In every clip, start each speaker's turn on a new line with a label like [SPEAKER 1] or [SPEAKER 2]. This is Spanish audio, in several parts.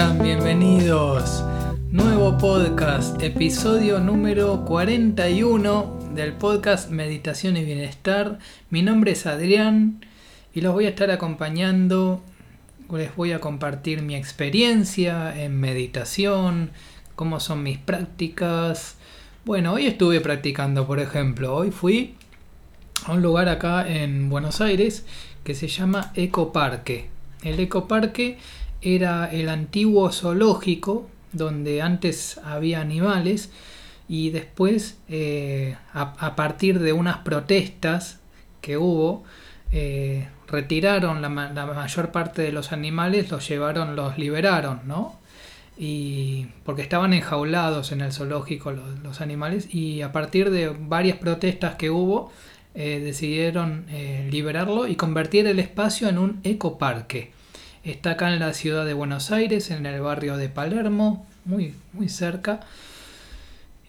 [SPEAKER 1] Bienvenidos. Nuevo podcast, episodio número 41 del podcast Meditación y Bienestar. Mi nombre es Adrián y los voy a estar acompañando. Les voy a compartir mi experiencia en meditación, cómo son mis prácticas. Bueno, hoy estuve practicando, por ejemplo, hoy fui a un lugar acá en Buenos Aires que se llama Ecoparque. El Ecoparque era el antiguo zoológico donde antes había animales y después eh, a, partir de unas protestas que hubo eh, retiraron la, mayor parte de los animales los llevaron los liberaron no y porque estaban enjaulados en el zoológico los, animales y a partir de varias protestas que hubo eh, decidieron liberarlo y convertir el espacio en un ecoparque Está acá en la ciudad de Buenos Aires, en el barrio de Palermo, muy, muy cerca.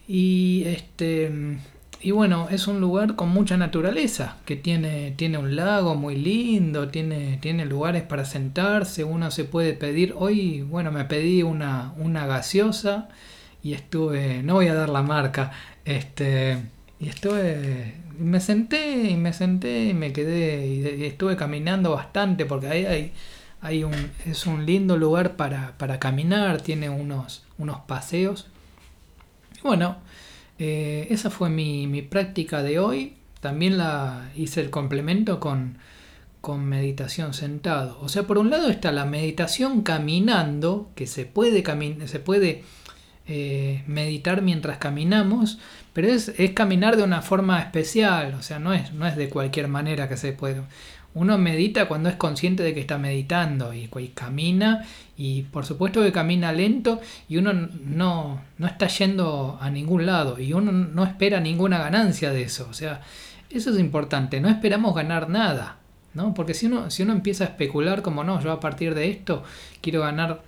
[SPEAKER 1] Y este. Y bueno, es un lugar con mucha naturaleza, que tiene, tiene un lago muy lindo, tiene, tiene lugares para sentarse, uno se puede pedir. Hoy, bueno, me pedí una, una gaseosa y estuve, no voy a dar la marca, este, y estuve, me senté y me senté y me quedé y estuve caminando bastante porque ahí hay es un lindo lugar para, caminar, tiene unos, unos paseos. Bueno, eh, esa fue mi, práctica de hoy. También la hice el complemento con, con meditación sentado. O sea, por un lado está la meditación caminando, que se puede, se puede eh, meditar mientras caminamos, pero es, es, caminar de una forma especial, o sea, no es, no es de cualquier manera que se puede. Uno medita cuando es consciente de que está meditando y, camina y por supuesto que camina lento y uno no, no está yendo a ningún lado y uno no espera ninguna ganancia de eso. O sea, eso es importante, no esperamos ganar nada. ¿no? Porque si uno, si uno empieza a especular como no, yo a partir de esto quiero ganar,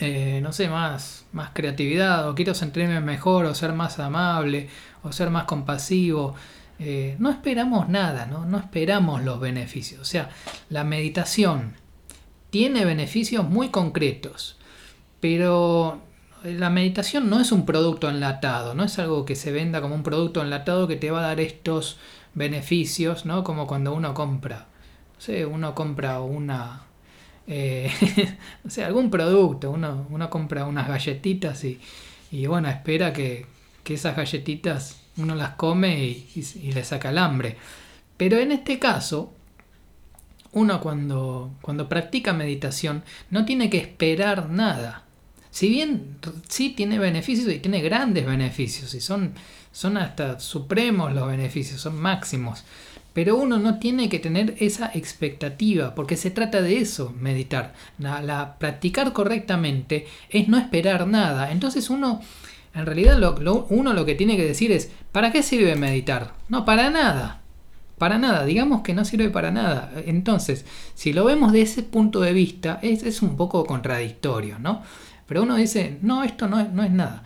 [SPEAKER 1] eh, no sé, más, más creatividad, o quiero sentirme mejor, o ser más amable, o ser más compasivo, eh, no esperamos nada, ¿no? no esperamos los beneficios. O sea, la meditación tiene beneficios muy concretos, pero la meditación no es un producto enlatado, no es algo que se venda como un producto enlatado que te va a dar estos beneficios, ¿no? Como cuando uno compra, no sé, uno compra una, eh, sé, algún producto, uno, uno compra unas galletitas y, y bueno, espera que, que esas galletitas uno las come y, le saca el hambre. Pero en este caso, uno cuando, cuando practica meditación no tiene que esperar nada. Si bien sí tiene beneficios y tiene grandes beneficios y son, son hasta supremos los beneficios, son máximos. Pero uno no tiene que tener esa expectativa, porque se trata de eso, meditar. la practicar correctamente es no esperar nada. Entonces uno en realidad uno lo que tiene que decir es, ¿para qué sirve meditar? No, para nada. Para nada, digamos que no sirve para nada. Entonces, si lo vemos de ese punto de vista, es, un poco contradictorio, ¿no? Pero uno dice, no, esto no, no es nada.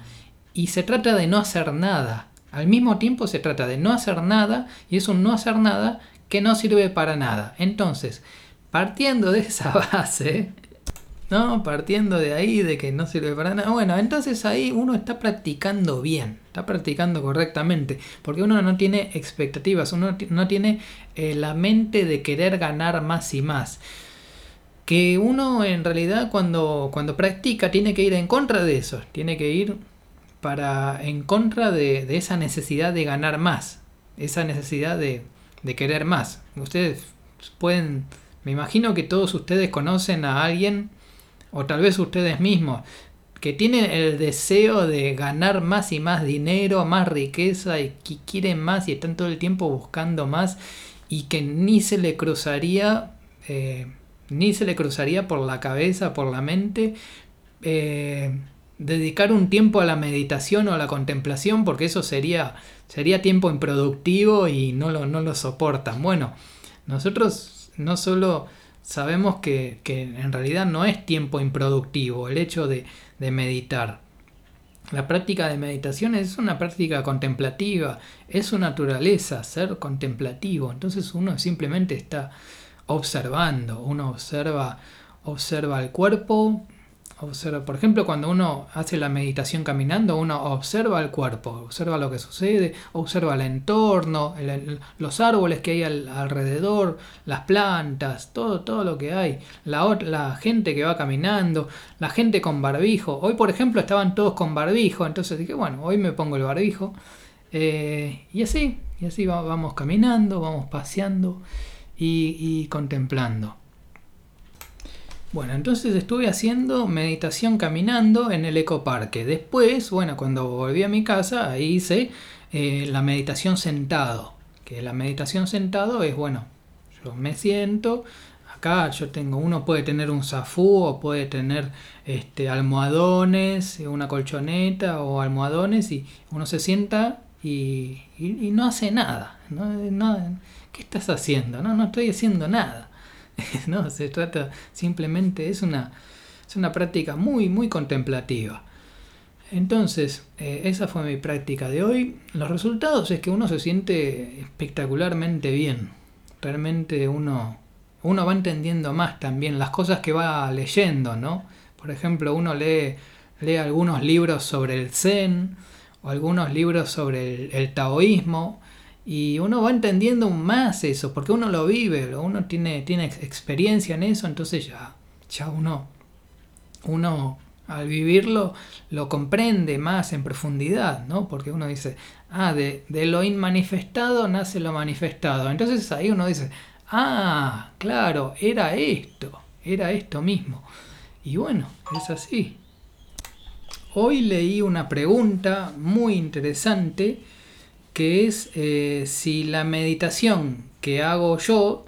[SPEAKER 1] Y se trata de no hacer nada. Al mismo tiempo se trata de no hacer nada y es un no hacer nada que no sirve para nada. Entonces, partiendo de esa base, ¿no? Partiendo de ahí, de que no sirve para nada. Bueno, entonces ahí uno está practicando bien, está practicando correctamente, porque uno no tiene expectativas, uno no tiene eh, la mente de querer ganar más y más. Que uno en realidad cuando, cuando practica tiene que ir en contra de eso, tiene que ir para en contra de, de esa necesidad de ganar más, esa necesidad de, de querer más. Ustedes pueden, me imagino que todos ustedes conocen a alguien o tal vez ustedes mismos, que tienen el deseo de ganar más y más dinero, más riqueza y que quieren más y están todo el tiempo buscando más y que ni se le cruzaría, eh, ni se le cruzaría por la cabeza, por la mente, eh, dedicar un tiempo a la meditación o a la contemplación porque eso sería, sería tiempo improductivo y no lo, no lo soportan. Bueno, nosotros no solo sabemos que, en realidad no es tiempo improductivo el hecho de, meditar. La práctica de meditación es una práctica contemplativa, es su naturaleza, ser contemplativo. Entonces uno simplemente está observando, uno observa, observa el cuerpo, Por ejemplo, cuando uno hace la meditación caminando, uno observa el cuerpo, observa lo que sucede, observa el entorno, los árboles que hay alrededor, las plantas, todo, todo lo que hay, la, la gente que va caminando, la gente con barbijo. Hoy, por ejemplo, estaban todos con barbijo, entonces dije, bueno, hoy me pongo el barbijo. Eh, y así, y así vamos caminando, vamos paseando y contemplando. Bueno, entonces estuve haciendo meditación caminando en el ecoparque. Después, bueno, cuando volví a mi casa, ahí hice eh, la meditación sentado. Que la meditación sentado es, bueno, yo me siento, acá yo tengo, uno puede tener un zafú o puede tener este, almohadones, una colchoneta o almohadones y uno se sienta y, no hace nada. ¿Qué estás haciendo? No, no estoy haciendo nada. no, se trata simplemente, es una, es una práctica muy, muy contemplativa. Entonces, eh, esa fue mi práctica de hoy. Los resultados es que uno se siente espectacularmente bien. Realmente uno, uno va entendiendo más también las cosas que va leyendo, ¿no? Por ejemplo, uno lee, lee algunos libros sobre el Zen o algunos libros sobre el taoísmo y uno va entendiendo más eso, porque uno lo vive, uno tiene, tiene experiencia en eso, entonces ya, ya uno, uno al vivirlo lo comprende más en profundidad, ¿no? Porque uno dice, ah, de, de lo inmanifestado nace lo manifestado. Entonces ahí uno dice, ah, claro, era esto, era esto mismo. Y bueno, es así. Hoy leí una pregunta muy interesante que es eh, si la meditación que hago yo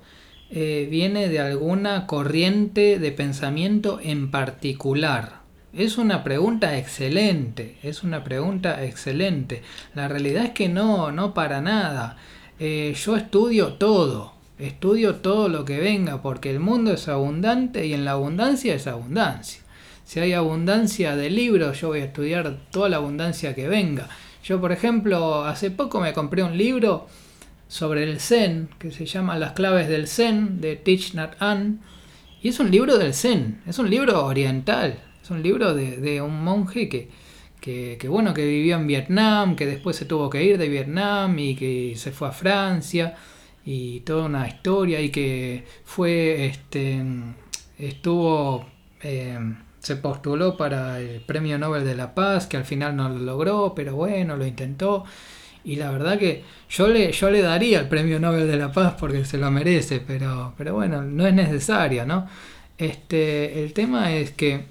[SPEAKER 1] eh, viene de alguna corriente de pensamiento en particular. Es una pregunta excelente, es una pregunta excelente. La realidad es que no, no para nada. Eh, yo estudio todo, estudio todo lo que venga, porque el mundo es abundante y en la abundancia es abundancia. Si hay abundancia de libros, yo voy a estudiar toda la abundancia que venga. Yo, por ejemplo, hace poco me compré un libro sobre el Zen, que se llama Las claves del Zen, de Thich Nhat Hanh, y es un libro del Zen, es un libro oriental, es un libro de, un monje que, que, bueno, que vivió en Vietnam, que después se tuvo que ir de Vietnam y que se fue a Francia, y toda una historia, y que fue, este, estuvo... Eh, se postuló para el Premio Nobel de la Paz, que al final no lo logró, pero bueno, lo intentó. Y la verdad que yo le, yo le daría el Premio Nobel de la Paz porque se lo merece, pero, pero bueno, no es necesario, ¿no? Este, el tema es que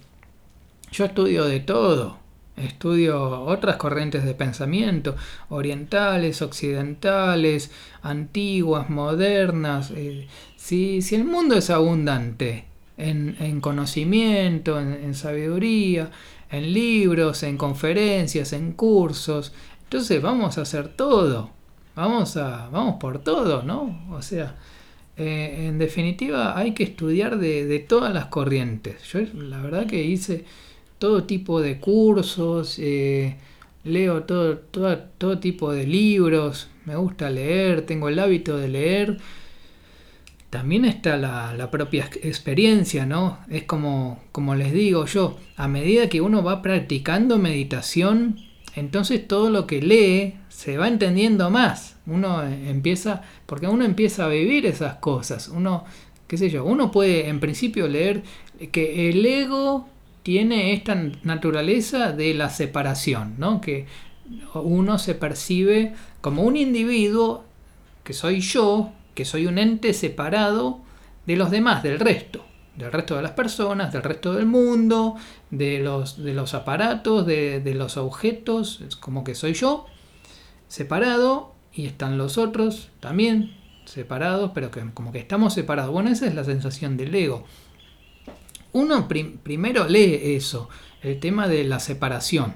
[SPEAKER 1] yo estudio de todo. Estudio otras corrientes de pensamiento, orientales, occidentales, antiguas, modernas. Eh, si, si el mundo es abundante en, conocimiento, en, sabiduría, en libros, en conferencias, en cursos. Entonces vamos a hacer todo, vamos, a, vamos por todo, ¿no? O sea, eh, en definitiva hay que estudiar de, todas las corrientes. Yo la verdad que hice todo tipo de cursos, eh, leo todo, todo, todo tipo de libros, me gusta leer, tengo el hábito de leer también está la, propia experiencia, ¿no? Es como, como les digo yo, a medida que uno va practicando meditación, entonces todo lo que lee se va entendiendo más. Uno empieza, porque uno empieza a vivir esas cosas. Uno, qué sé yo, uno puede en principio leer que el ego tiene esta naturaleza de la separación, ¿no? Que uno se percibe como un individuo, que soy yo, que soy un ente separado de los demás, del resto, del resto de las personas, del resto del mundo, de los, de los aparatos, de, los objetos, es como que soy yo, separado, y están los otros también separados, pero que como que estamos separados. Bueno, esa es la sensación del ego. Uno primero lee eso, el tema de la separación.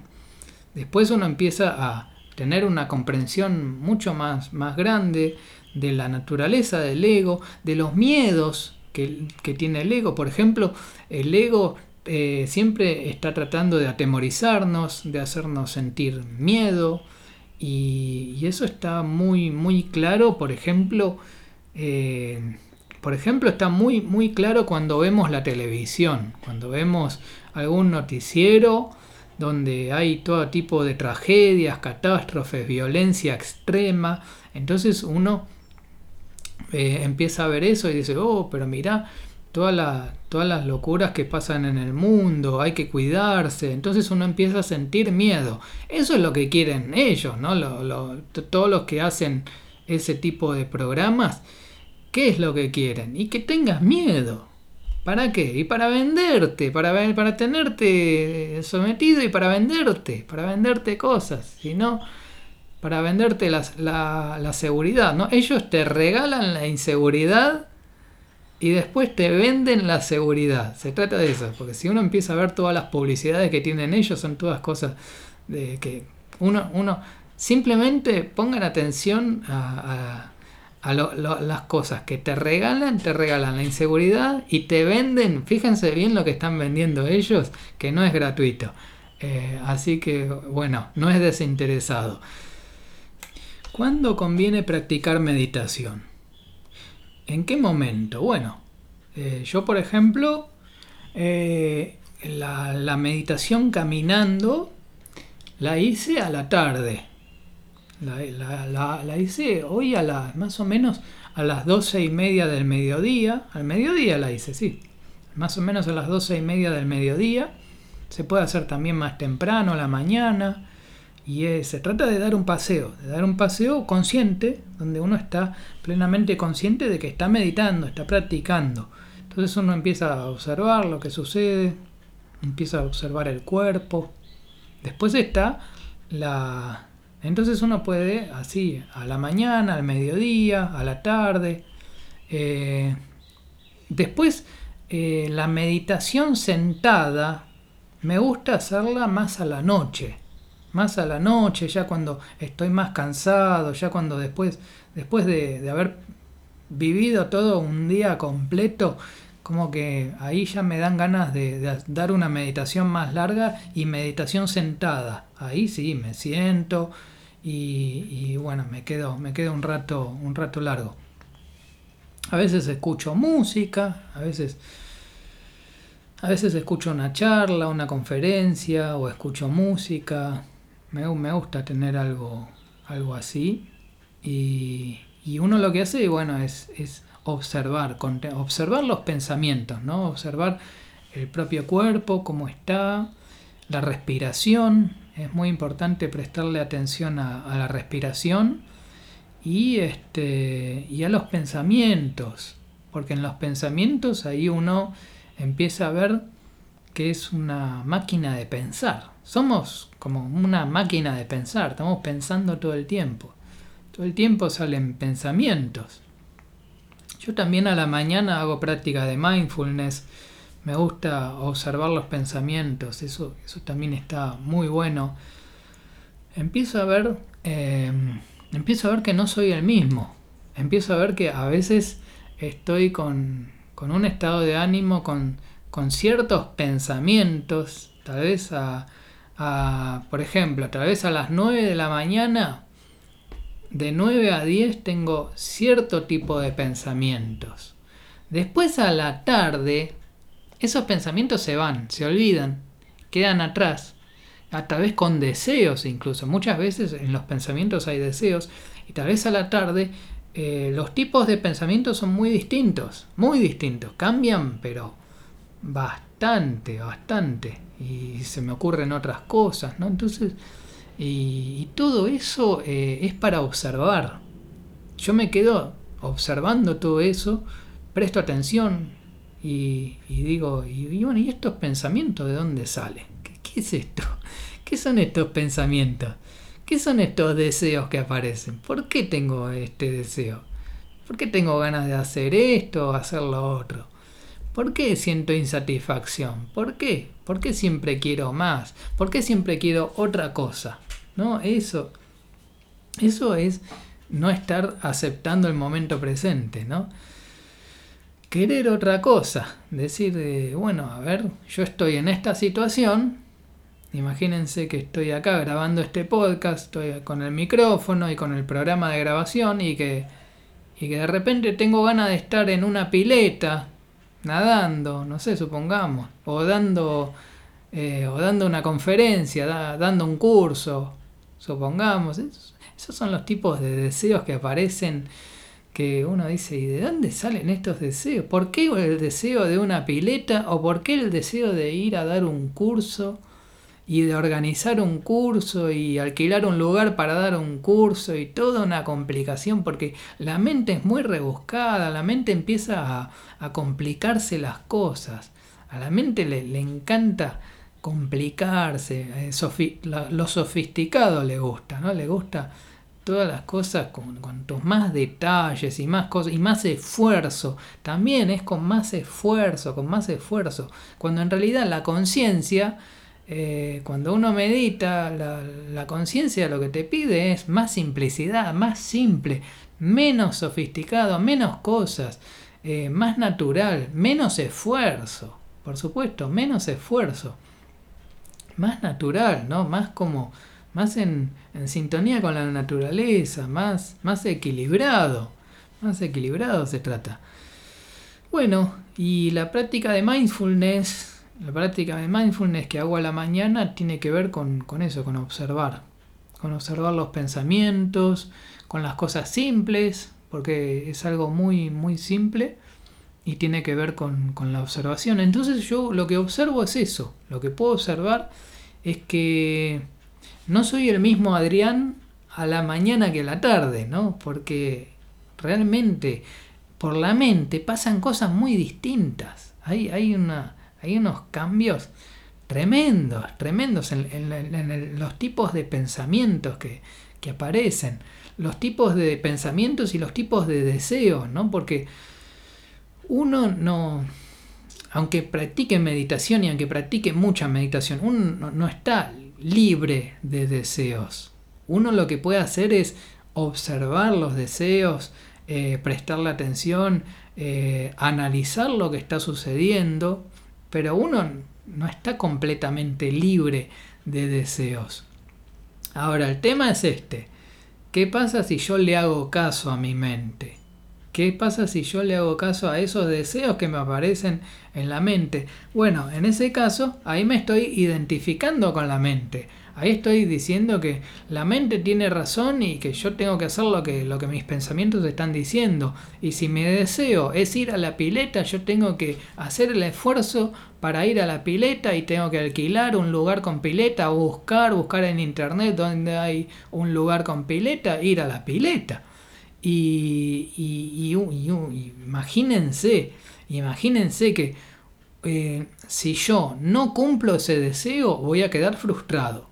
[SPEAKER 1] Después uno empieza a tener una comprensión mucho más, más grande de la naturaleza del ego, de los miedos que, tiene el ego. Por ejemplo, el ego eh, siempre está tratando de atemorizarnos, de hacernos sentir miedo, y, eso está muy, muy claro, por ejemplo, eh, por ejemplo, está muy, muy claro cuando vemos la televisión, cuando vemos algún noticiero donde hay todo tipo de tragedias, catástrofes, violencia extrema. Entonces uno eh, empieza a ver eso y dice, oh, pero mira, todas, todas las locuras que pasan en el mundo, hay que cuidarse. Entonces uno empieza a sentir miedo. Eso es lo que quieren ellos, ¿no? todos los que hacen ese tipo de programas ¿Qué es lo que quieren? Y que tengas miedo. ¿Para qué? Y para venderte, para, para tenerte sometido y para venderte, para venderte cosas, sino para venderte la, la, seguridad. ¿no? Ellos te regalan la inseguridad y después te venden la seguridad. Se trata de eso, porque si uno empieza a ver todas las publicidades que tienen ellos, son todas cosas de que uno, uno simplemente pongan atención a a las cosas que te regalan, te regalan la inseguridad y te venden, fíjense bien lo que están vendiendo ellos, que no es gratuito. Eh, así que, bueno, no es desinteresado. ¿Cuándo conviene practicar meditación? ¿En qué momento? Bueno, eh, yo por ejemplo, eh, la, meditación caminando la hice a la tarde la, hice hoy a las más o menos a las doce y media del mediodía. Al mediodía la hice, sí. Más o menos a las doce y media del mediodía. Se puede hacer también más temprano, a la mañana. Y se trata de dar un paseo, de dar un paseo consciente, donde uno está plenamente consciente de que está meditando, está practicando. Entonces uno empieza a observar lo que sucede, empieza a observar el cuerpo. Después está la, entonces uno puede así, a la mañana, al mediodía, a la tarde. Eh, después, eh, la meditación sentada, me gusta hacerla más a la noche. Más a la noche, ya cuando estoy más cansado, ya cuando después, después de, haber vivido todo un día completo, como que ahí ya me dan ganas de, dar una meditación más larga y meditación sentada. Ahí sí, me siento, y, bueno, me quedo, me quedo un rato, un rato largo. A veces escucho música, a veces, a veces escucho una charla, una conferencia o escucho música. Me, gusta tener algo, algo así. Y, y, uno lo que hace, bueno, es, observar, observar los pensamientos, ¿no? Observar el propio cuerpo, cómo está, la respiración, es muy importante prestarle atención a, la respiración y, este, y a los pensamientos, porque en los pensamientos ahí uno empieza a ver que es una máquina de pensar. Somos como una máquina de pensar, estamos pensando todo el tiempo. Todo el tiempo salen pensamientos. Yo también a la mañana hago práctica de mindfulness me gusta observar los pensamientos, eso, eso también está muy bueno. Empiezo a ver, em, empiezo a ver que no soy el mismo. Empiezo a ver que a veces estoy con, un estado de ánimo, con, con, ciertos pensamientos, tal vez a, a, por ejemplo, tal vez a las 9 de la mañana, de 9 a 10 tengo cierto tipo de pensamientos. Después a la tarde esos pensamientos se van, se olvidan, quedan atrás, a través con deseos incluso. Muchas veces en los pensamientos hay deseos y tal vez a la tarde eh, los tipos de pensamientos son muy distintos, muy distintos, cambian pero bastante, bastante y se me ocurren otras cosas, ¿no? Entonces, y, todo eso eh, es para observar. Yo me quedo observando todo eso, presto atención, y, digo, y, bueno, ¿y estos pensamientos de dónde salen? ¿Qué, es esto? ¿Qué son estos pensamientos? ¿Qué son estos deseos que aparecen? ¿Por qué tengo este deseo? ¿Por qué tengo ganas de hacer esto o hacer lo otro? ¿Por qué siento insatisfacción? ¿Por qué? ¿Por qué siempre quiero más? ¿Por qué siempre quiero otra cosa? ¿No? Eso, eso es no estar aceptando el momento presente, ¿no? querer otra cosa. Decir, bueno, a ver, yo estoy en esta situación. Imagínense que estoy acá grabando este podcast, estoy con el micrófono y con el programa de grabación y que, y que de repente tengo ganas de estar en una pileta, nadando, no sé, supongamos, o dando, eh, o dando una conferencia, dando un curso, supongamos. Esos son los tipos de deseos que aparecen que uno dice, ¿y de dónde salen estos deseos? ¿Por qué el deseo de una pileta o por qué el deseo de ir a dar un curso y de organizar un curso y alquilar un lugar para dar un curso y toda una complicación? Porque la mente es muy rebuscada, la mente empieza a, complicarse las cosas, a la mente le, le encanta complicarse, eh, lo sofisticado le gusta, ¿no? Le gusta todas las cosas con cuantos más detalles y más cosas y más esfuerzo. También es con más esfuerzo, con más esfuerzo. Cuando en realidad la conciencia, eh, cuando uno medita, la, conciencia lo que te pide es más simplicidad, más simple, menos sofisticado, menos cosas, eh, más natural, menos esfuerzo. Por supuesto, menos esfuerzo. Más natural, ¿no? Más como más en, sintonía con la naturaleza, más, más equilibrado, más equilibrado se trata. Bueno, y la práctica de mindfulness, la práctica de mindfulness que hago a la mañana tiene que ver con, eso, con observar, con observar los pensamientos, con las cosas simples, porque es algo muy, muy simple y tiene que ver con, con la observación. Entonces yo lo que observo es eso, lo que puedo observar es que no soy el mismo Adrián a la mañana que a la tarde, ¿no? Porque realmente por la mente pasan cosas muy distintas. Hay, hay, una, hay unos cambios tremendos, tremendos en, los tipos de pensamientos que, que, aparecen, los tipos de pensamientos y los tipos de deseos, ¿no? Porque uno no, aunque practique meditación y aunque practique mucha meditación, uno no está libre de deseos. Uno lo que puede hacer es observar los deseos, eh, prestarle atención, eh, analizar lo que está sucediendo, pero uno no está completamente libre de deseos. Ahora, el tema es este. ¿Qué pasa si yo le hago caso a mi mente? ¿Qué pasa si yo le hago caso a esos deseos que me aparecen en la mente? Bueno, en ese caso, ahí me estoy identificando con la mente. Ahí estoy diciendo que la mente tiene razón y que yo tengo que hacer lo que, lo que mis pensamientos están diciendo. Y si mi deseo es ir a la pileta, yo tengo que hacer el esfuerzo para ir a la pileta y tengo que alquilar un lugar con pileta buscar, buscar en internet donde hay un lugar con pileta, ir a la pileta. Y, imagínense, imagínense que eh, si yo no cumplo ese deseo, voy a quedar frustrado.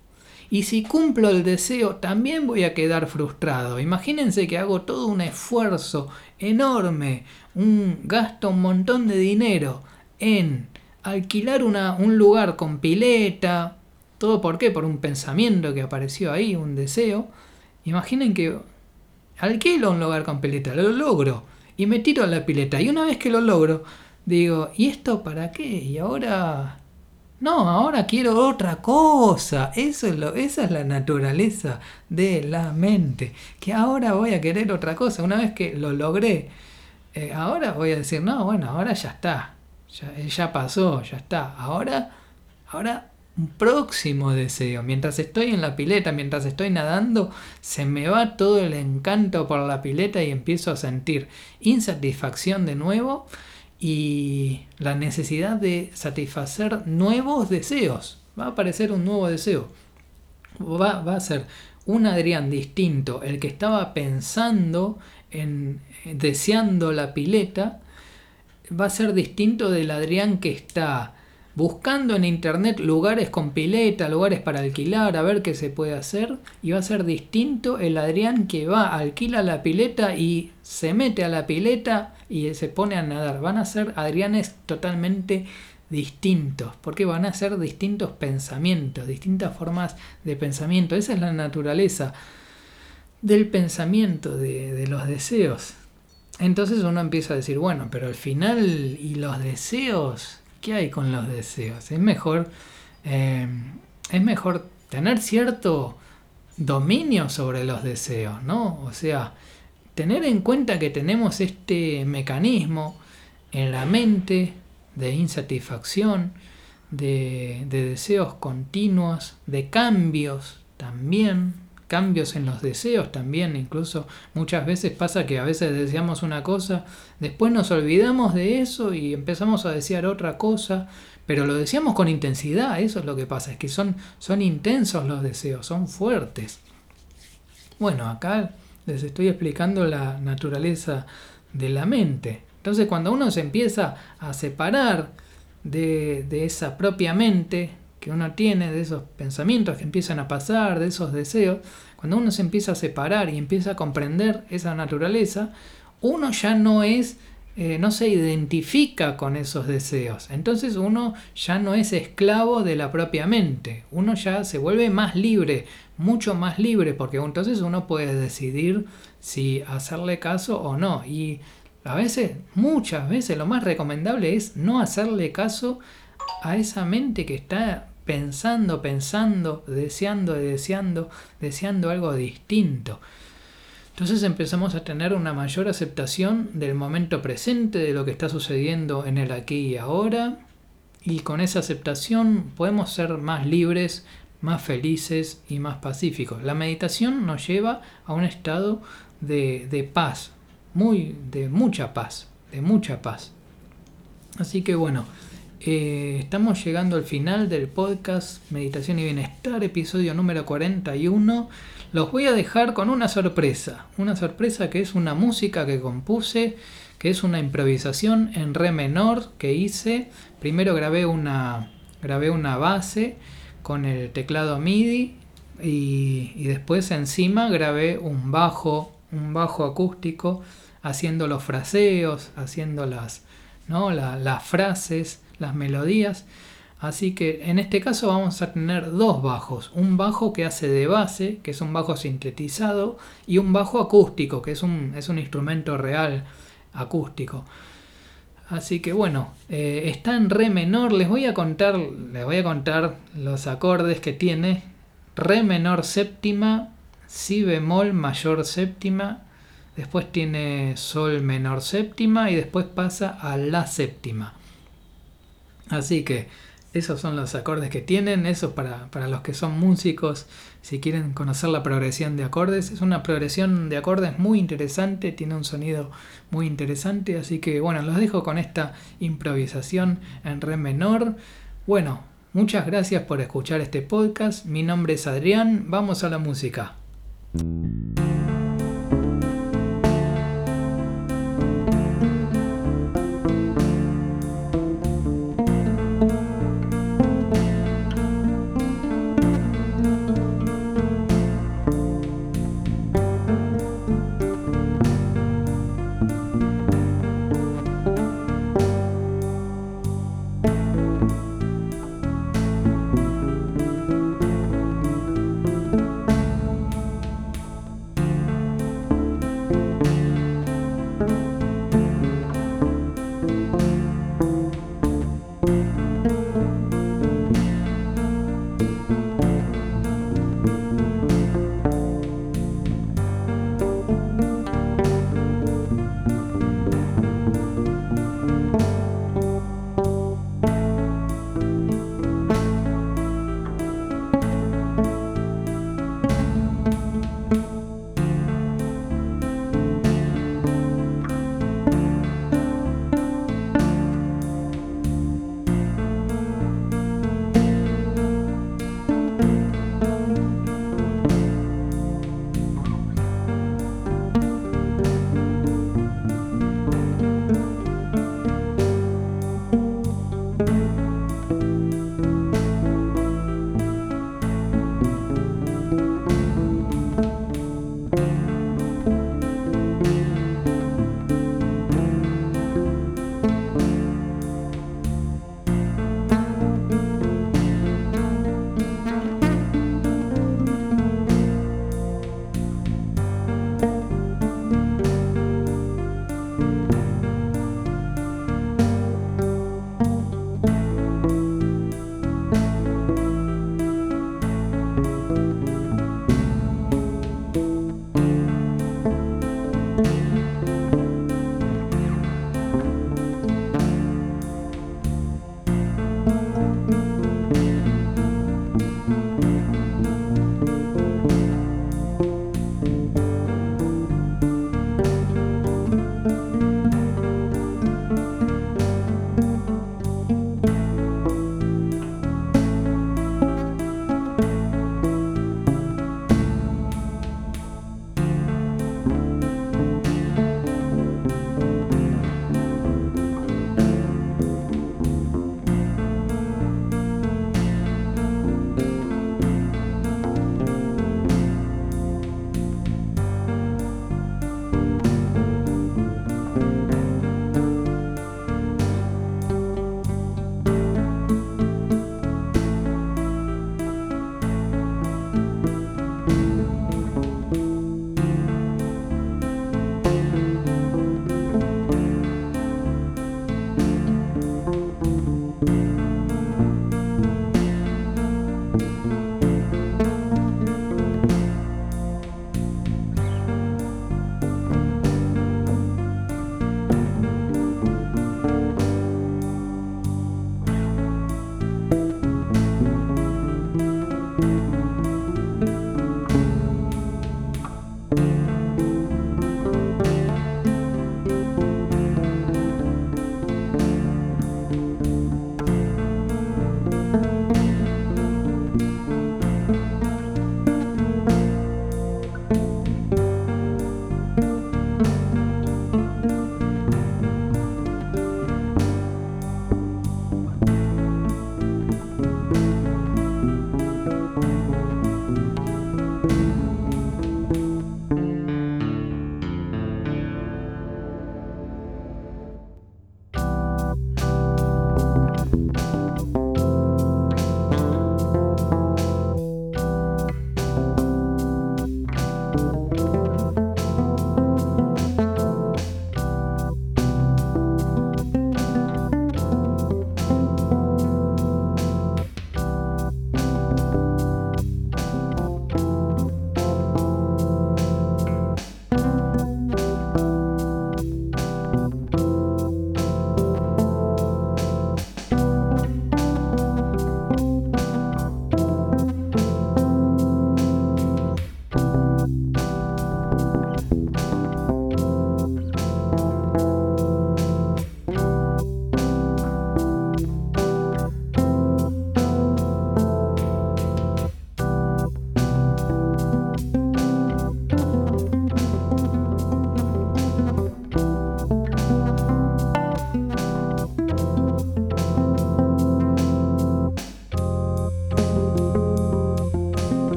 [SPEAKER 1] Y si cumplo el deseo, también voy a quedar frustrado. Imagínense que hago todo un esfuerzo enorme, un gasto un montón de dinero en alquilar una, un lugar con pileta. ¿Todo por qué? Por un pensamiento que apareció ahí, un deseo. Imaginen que alquilo un lugar con pileta, lo logro y me tiro a la pileta. Y una vez que lo logro, digo, ¿y esto para qué? Y ahora... No, ahora quiero otra cosa. Eso es lo, esa es la naturaleza de la mente. Que ahora voy a querer otra cosa. Una vez que lo logré, eh, ahora voy a decir, no, bueno, ahora ya está. Ya, ya pasó, ya está. Ahora, ahora próximo deseo. Mientras estoy en la pileta, mientras estoy nadando, se me va todo el encanto por la pileta y empiezo a sentir insatisfacción de nuevo y la necesidad de satisfacer nuevos deseos. Va a aparecer un nuevo deseo. Va, va a ser un Adrián distinto, el que estaba pensando en deseando la pileta, va a ser distinto del Adrián que está buscando en internet lugares con pileta, lugares para alquilar, a ver qué se puede hacer. Y va a ser distinto el Adrián que va, alquila la pileta y se mete a la pileta y se pone a nadar. Van a ser Adrianes totalmente distintos, porque van a ser distintos pensamientos, distintas formas de pensamiento. Esa es la naturaleza del pensamiento, de, de los deseos. Entonces uno empieza a decir, bueno, pero al final y los deseos ¿Qué hay con los deseos? Es mejor, eh, es mejor tener cierto dominio sobre los deseos, ¿no? O sea, tener en cuenta que tenemos este mecanismo en la mente de insatisfacción, de, deseos continuos, de cambios también, cambios en los deseos también, incluso muchas veces pasa que a veces deseamos una cosa, después nos olvidamos de eso y empezamos a desear otra cosa, pero lo deseamos con intensidad, eso es lo que pasa, es que son, son intensos los deseos, son fuertes. Bueno, acá les estoy explicando la naturaleza de la mente. Entonces cuando uno se empieza a separar de, de esa propia mente que uno tiene, de esos pensamientos que empiezan a pasar, de esos deseos, cuando uno se empieza a separar y empieza a comprender esa naturaleza, uno ya no es, eh, no se identifica con esos deseos. Entonces uno ya no es esclavo de la propia mente. Uno ya se vuelve más libre, mucho más libre, porque entonces uno puede decidir si hacerle caso o no. Y a veces, muchas veces, lo más recomendable es no hacerle caso a esa mente que está pensando, pensando, deseando, deseando, deseando algo distinto. Entonces empezamos a tener una mayor aceptación del momento presente, de lo que está sucediendo en el aquí y ahora, y con esa aceptación podemos ser más libres, más felices y más pacíficos. La meditación nos lleva a un estado de, de paz, muy, de mucha paz, de mucha paz. Así que bueno, eh, estamos llegando al final del podcast Meditación y Bienestar, episodio número 41. Los voy a dejar con una sorpresa, una sorpresa que es una música que compuse, que es una improvisación en re menor que hice. Primero grabé una, grabé una base con el teclado MIDI y, y después encima grabé un bajo, un bajo acústico haciendo los fraseos, haciendo las, ¿no? las frases, las melodías. Así que en este caso vamos a tener dos bajos, un bajo que hace de base, que es un bajo sintetizado, y un bajo acústico, que es un, es un instrumento real acústico. Así que bueno, eh, está en re menor, les voy a contar, les voy a contar los acordes que tiene. Re menor séptima, si bemol mayor séptima, después tiene sol menor séptima y después pasa a la séptima. Así que esos son los acordes que tienen, eso para, para, los que son músicos, si quieren conocer la progresión de acordes, es una progresión de acordes muy interesante, tiene un sonido muy interesante, así que bueno, los dejo con esta improvisación en re menor. Bueno, muchas gracias por escuchar este podcast, mi nombre es Adrián, vamos a la música.